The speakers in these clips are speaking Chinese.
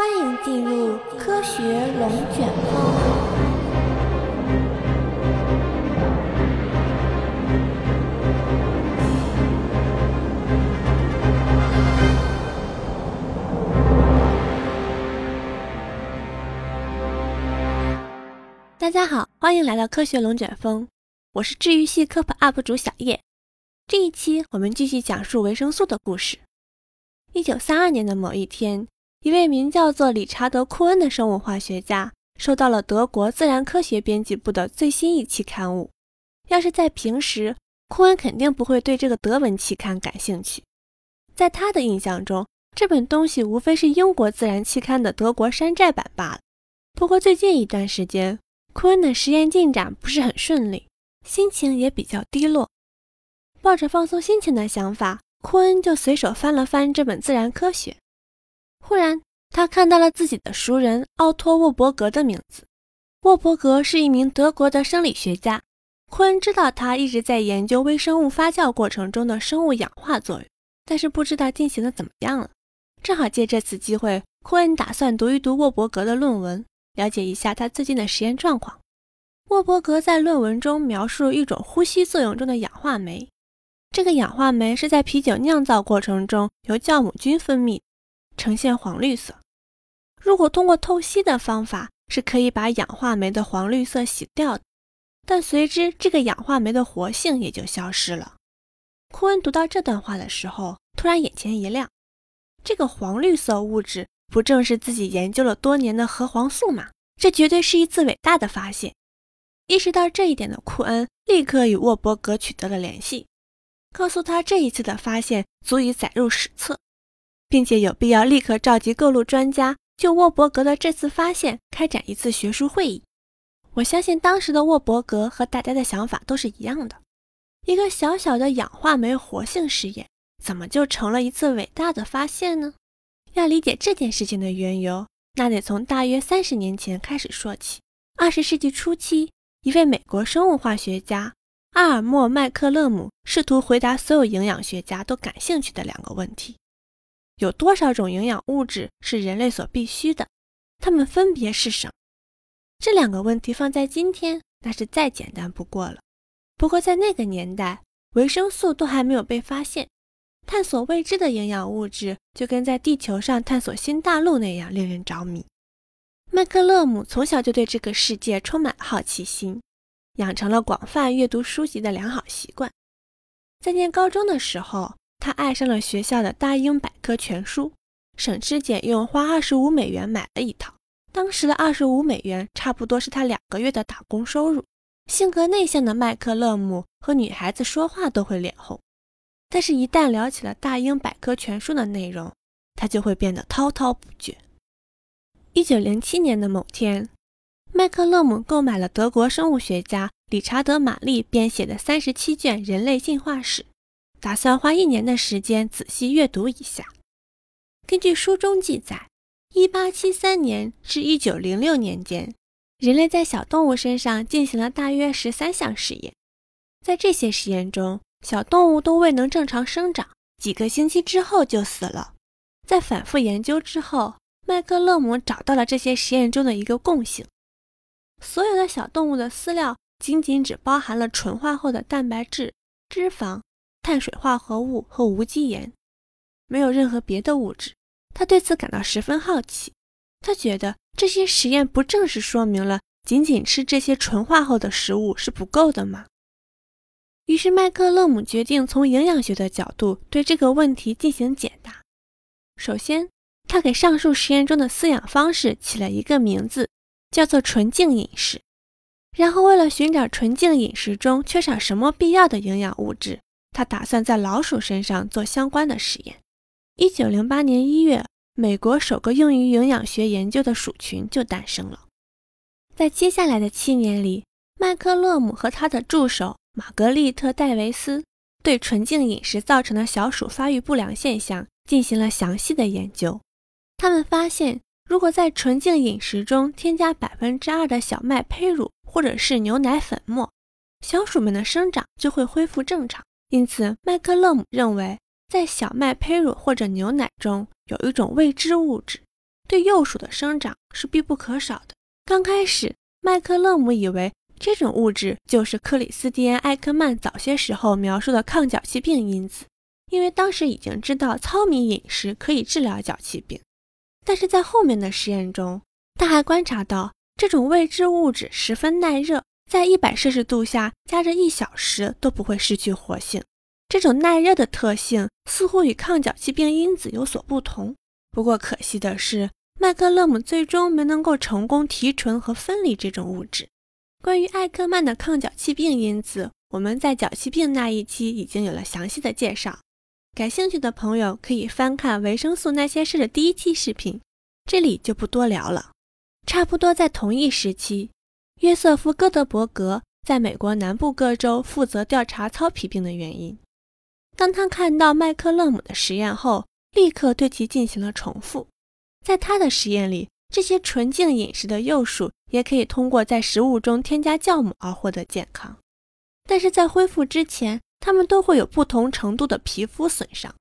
欢迎进入科学龙卷风。大家好，欢迎来到科学龙卷风，我是治愈系科普 UP 主小叶。这一期我们继续讲述维生素的故事。一九三二年的某一天，一位名叫做理查德·库恩的生物化学家收到了德国自然科学编辑部的最新一期刊物。要是在平时，库恩肯定不会对这个德文期刊感兴趣。在他的印象中，这本东西无非是英国自然期刊的德国山寨版罢了。不过最近一段时间，库恩的实验进展不是很顺利，心情也比较低落。抱着放松心情的想法，库恩就随手翻了翻这本《自然科学》。忽然，他看到了自己的熟人奥托·沃伯格的名字。沃伯格是一名德国的生理学家。库恩知道他一直在研究微生物发酵过程中的生物氧化作用，但是不知道进行的怎么样了。正好借这次机会，库恩打算读一读沃伯格的论文。了解一下他最近的实验状况。沃伯格在论文中描述一种呼吸作用中的氧化酶，这个氧化酶是在啤酒酿造过程中由酵母菌分泌，呈现黄绿色。如果通过透析的方法，是可以把氧化酶的黄绿色洗掉的，但随之这个氧化酶的活性也就消失了。库恩读到这段话的时候，突然眼前一亮，这个黄绿色物质。不正是自己研究了多年的核黄素吗？这绝对是一次伟大的发现。意识到这一点的库恩立刻与沃伯格取得了联系，告诉他这一次的发现足以载入史册，并且有必要立刻召集各路专家就沃伯格的这次发现开展一次学术会议。我相信当时的沃伯格和大家的想法都是一样的：一个小小的氧化酶活性实验，怎么就成了一次伟大的发现呢？要理解这件事情的缘由，那得从大约三十年前开始说起。二十世纪初期，一位美国生物化学家阿尔默·麦克勒姆试图回答所有营养学家都感兴趣的两个问题：有多少种营养物质是人类所必需的？它们分别是什么？这两个问题放在今天，那是再简单不过了。不过在那个年代，维生素都还没有被发现。探索未知的营养物质，就跟在地球上探索新大陆那样令人着迷。麦克勒姆从小就对这个世界充满好奇心，养成了广泛阅读书籍的良好习惯。在念高中的时候，他爱上了学校的大英百科全书，省吃俭用花二十五美元买了一套。当时的二十五美元差不多是他两个月的打工收入。性格内向的麦克勒姆和女孩子说话都会脸红。但是，一旦聊起了大英百科全书的内容，他就会变得滔滔不绝。一九零七年的某天，麦克勒姆购买了德国生物学家理查德·玛丽编写的三十七卷《人类进化史》，打算花一年的时间仔细阅读一下。根据书中记载，一八七三年至一九零六年间，人类在小动物身上进行了大约十三项实验，在这些实验中，小动物都未能正常生长，几个星期之后就死了。在反复研究之后，麦克勒姆找到了这些实验中的一个共性：所有的小动物的饲料仅仅只包含了纯化后的蛋白质、脂肪、碳水化合物和无机盐，没有任何别的物质。他对此感到十分好奇。他觉得这些实验不正是说明了仅仅吃这些纯化后的食物是不够的吗？于是，麦克勒姆决定从营养学的角度对这个问题进行解答。首先，他给上述实验中的饲养方式起了一个名字，叫做“纯净饮食”。然后，为了寻找纯净饮食中缺少什么必要的营养物质，他打算在老鼠身上做相关的实验。一九零八年一月，美国首个用于营养学研究的鼠群就诞生了。在接下来的七年里，麦克勒姆和他的助手。玛格丽特·戴维斯对纯净饮食造成的小鼠发育不良现象进行了详细的研究。他们发现，如果在纯净饮食中添加百分之二的小麦胚乳或者是牛奶粉末，小鼠们的生长就会恢复正常。因此，麦克勒姆认为，在小麦胚乳或者牛奶中有一种未知物质，对幼鼠的生长是必不可少的。刚开始，麦克勒姆以为这种物质就是克里斯蒂安·艾克曼早些时候描述的抗脚气病因子，因为当时已经知道糙米饮食可以治疗脚气病。但是在后面的实验中，他还观察到这种未知物质十分耐热，在一百摄氏度下加热一小时都不会失去活性。这种耐热的特性似乎与抗脚气病因子有所不同。不过可惜的是，麦克勒姆最终没能够成功提纯和分离这种物质。关于艾克曼的抗脚气病因子，我们在脚气病那一期已经有了详细的介绍。感兴趣的朋友可以翻看维生素那些事的第一期视频，这里就不多聊了。差不多在同一时期，约瑟夫·戈德伯格在美国南部各州负责调查糙皮病的原因。当他看到麦克勒姆的实验后，立刻对其进行了重复。在他的实验里，这些纯净饮食的幼鼠也可以通过在食物中添加酵母而获得健康，但是在恢复之前，它们都会有不同程度的皮肤损伤。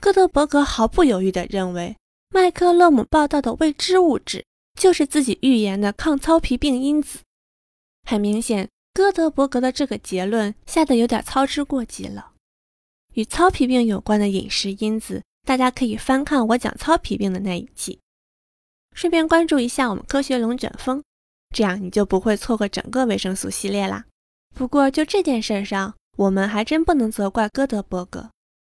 戈德伯格毫不犹豫地认为，麦克勒姆报道的未知物质就是自己预言的抗糙皮病因子。很明显，哥德伯格的这个结论下得有点操之过急了。与糙皮病有关的饮食因子，大家可以翻看我讲糙皮病的那一期，顺便关注一下我们科学龙卷风，这样你就不会错过整个维生素系列啦。不过就这件事上，我们还真不能责怪哥德伯格，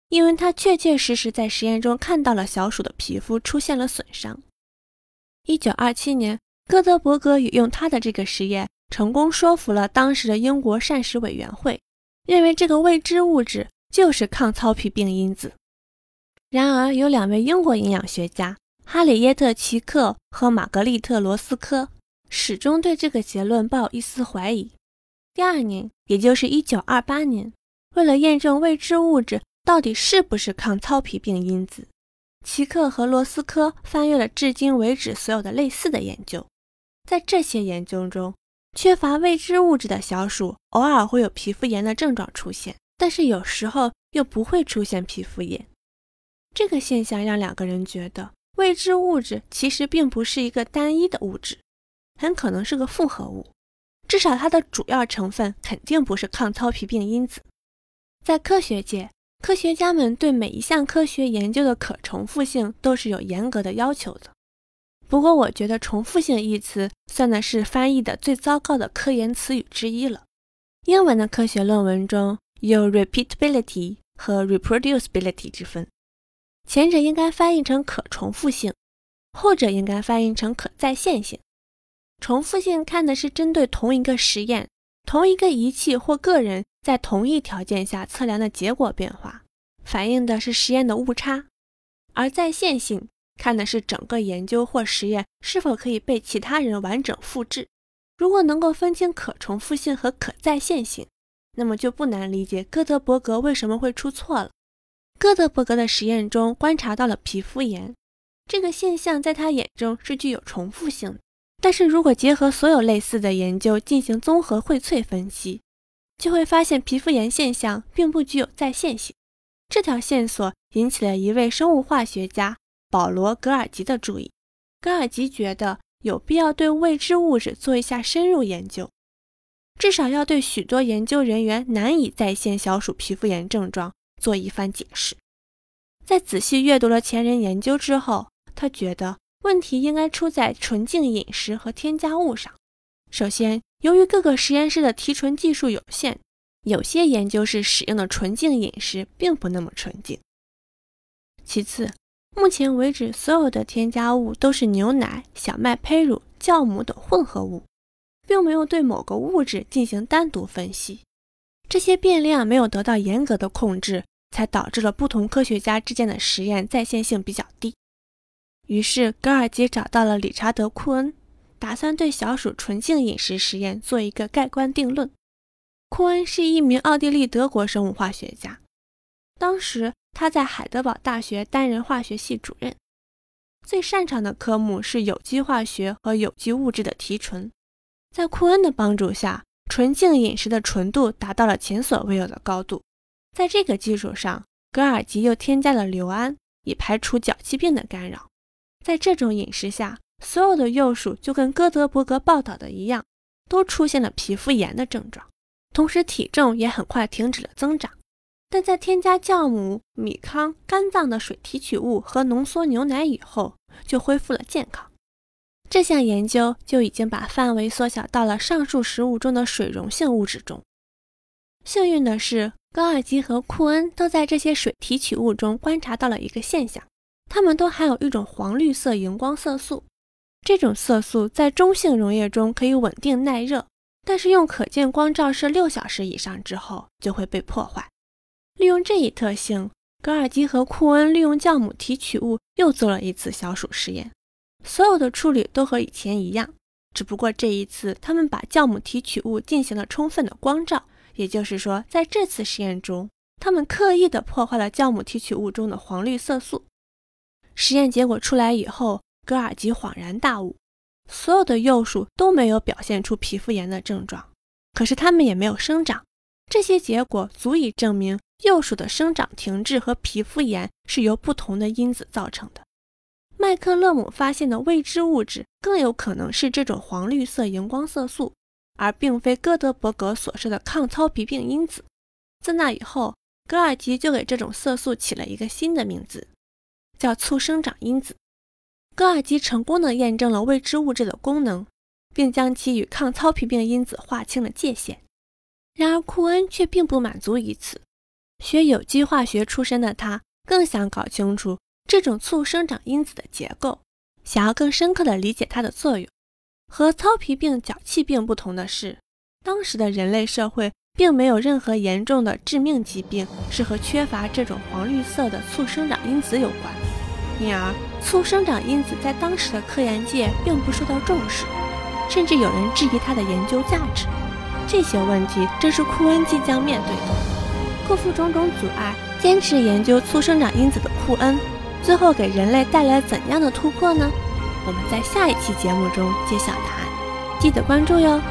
因为他确确实实在实验中看到了小鼠的皮肤出现了损伤。一九二七年，哥德伯格也用他的这个实验成功说服了当时的英国膳食委员会，认为这个未知物质。就是抗糙皮病因子。然而，有两位英国营养学家哈里耶特·奇克和玛格丽特·罗斯科始终对这个结论抱有一丝怀疑。第二年，也就是1928年，为了验证未知物质到底是不是抗糙皮病因子，奇克和罗斯科翻阅了至今为止所有的类似的研究。在这些研究中，缺乏未知物质的小鼠偶尔会有皮肤炎的症状出现。但是有时候又不会出现皮肤炎，这个现象让两个人觉得未知物质其实并不是一个单一的物质，很可能是个复合物，至少它的主要成分肯定不是抗糙皮病因子。在科学界，科学家们对每一项科学研究的可重复性都是有严格的要求的。不过，我觉得“重复性”一词算的是翻译的最糟糕的科研词语之一了。英文的科学论文中。有 repeatability 和 reproducibility 之分，前者应该翻译成可重复性，后者应该翻译成可再现性。重复性看的是针对同一个实验、同一个仪器或个人在同一条件下测量的结果变化，反映的是实验的误差；而在线性看的是整个研究或实验是否可以被其他人完整复制。如果能够分清可重复性和可再现性。那么就不难理解哥德伯格为什么会出错了。哥德伯格的实验中观察到了皮肤炎这个现象，在他眼中是具有重复性的。但是如果结合所有类似的研究进行综合荟萃分析，就会发现皮肤炎现象并不具有再现性。这条线索引起了一位生物化学家保罗·格尔吉的注意。格尔吉觉得有必要对未知物质做一下深入研究。至少要对许多研究人员难以再现小鼠皮肤炎症状做一番解释。在仔细阅读了前人研究之后，他觉得问题应该出在纯净饮食和添加物上。首先，由于各个实验室的提纯技术有限，有些研究室使用的纯净饮食并不那么纯净。其次，目前为止所有的添加物都是牛奶、小麦胚乳、酵母等混合物。并没有对某个物质进行单独分析，这些变量没有得到严格的控制，才导致了不同科学家之间的实验在线性比较低。于是，格尔吉找到了理查德·库恩，打算对小鼠纯净饮食实验做一个盖棺定论。库恩是一名奥地利德国生物化学家，当时他在海德堡大学担任化学系主任，最擅长的科目是有机化学和有机物质的提纯。在库恩的帮助下，纯净饮食的纯度达到了前所未有的高度。在这个基础上，格尔吉又添加了硫胺，以排除脚气病的干扰。在这种饮食下，所有的幼鼠就跟哥德伯格报道的一样，都出现了皮肤炎的症状，同时体重也很快停止了增长。但在添加酵母、米糠、肝脏的水提取物和浓缩牛奶以后，就恢复了健康。这项研究就已经把范围缩小到了上述食物中的水溶性物质中。幸运的是，高尔基和库恩都在这些水提取物中观察到了一个现象：它们都含有一种黄绿色荧光色素。这种色素在中性溶液中可以稳定耐热，但是用可见光照射六小时以上之后就会被破坏。利用这一特性，格尔基和库恩利用酵母提取物又做了一次小鼠实验。所有的处理都和以前一样，只不过这一次他们把酵母提取物进行了充分的光照，也就是说，在这次实验中，他们刻意的破坏了酵母提取物中的黄绿色素。实验结果出来以后，格尔吉恍然大悟：所有的幼鼠都没有表现出皮肤炎的症状，可是它们也没有生长。这些结果足以证明，幼鼠的生长停滞和皮肤炎是由不同的因子造成的。麦克勒姆发现的未知物质更有可能是这种黄绿色荧光色素，而并非哥德伯格所说的抗糙皮病因子。自那以后，格尔吉就给这种色素起了一个新的名字，叫促生长因子。高尔基成功的验证了未知物质的功能，并将其与抗糙皮病因子划清了界限。然而，库恩却并不满足于此，学有机化学出身的他更想搞清楚。这种促生长因子的结构，想要更深刻地理解它的作用。和糙皮病、脚气病不同的是，当时的人类社会并没有任何严重的致命疾病是和缺乏这种黄绿色的促生长因子有关，因而促生长因子在当时的科研界并不受到重视，甚至有人质疑它的研究价值。这些问题正是库恩即将面对的。克服种种阻碍，坚持研究促生长因子的库恩。最后给人类带来怎样的突破呢？我们在下一期节目中揭晓答案，记得关注哟。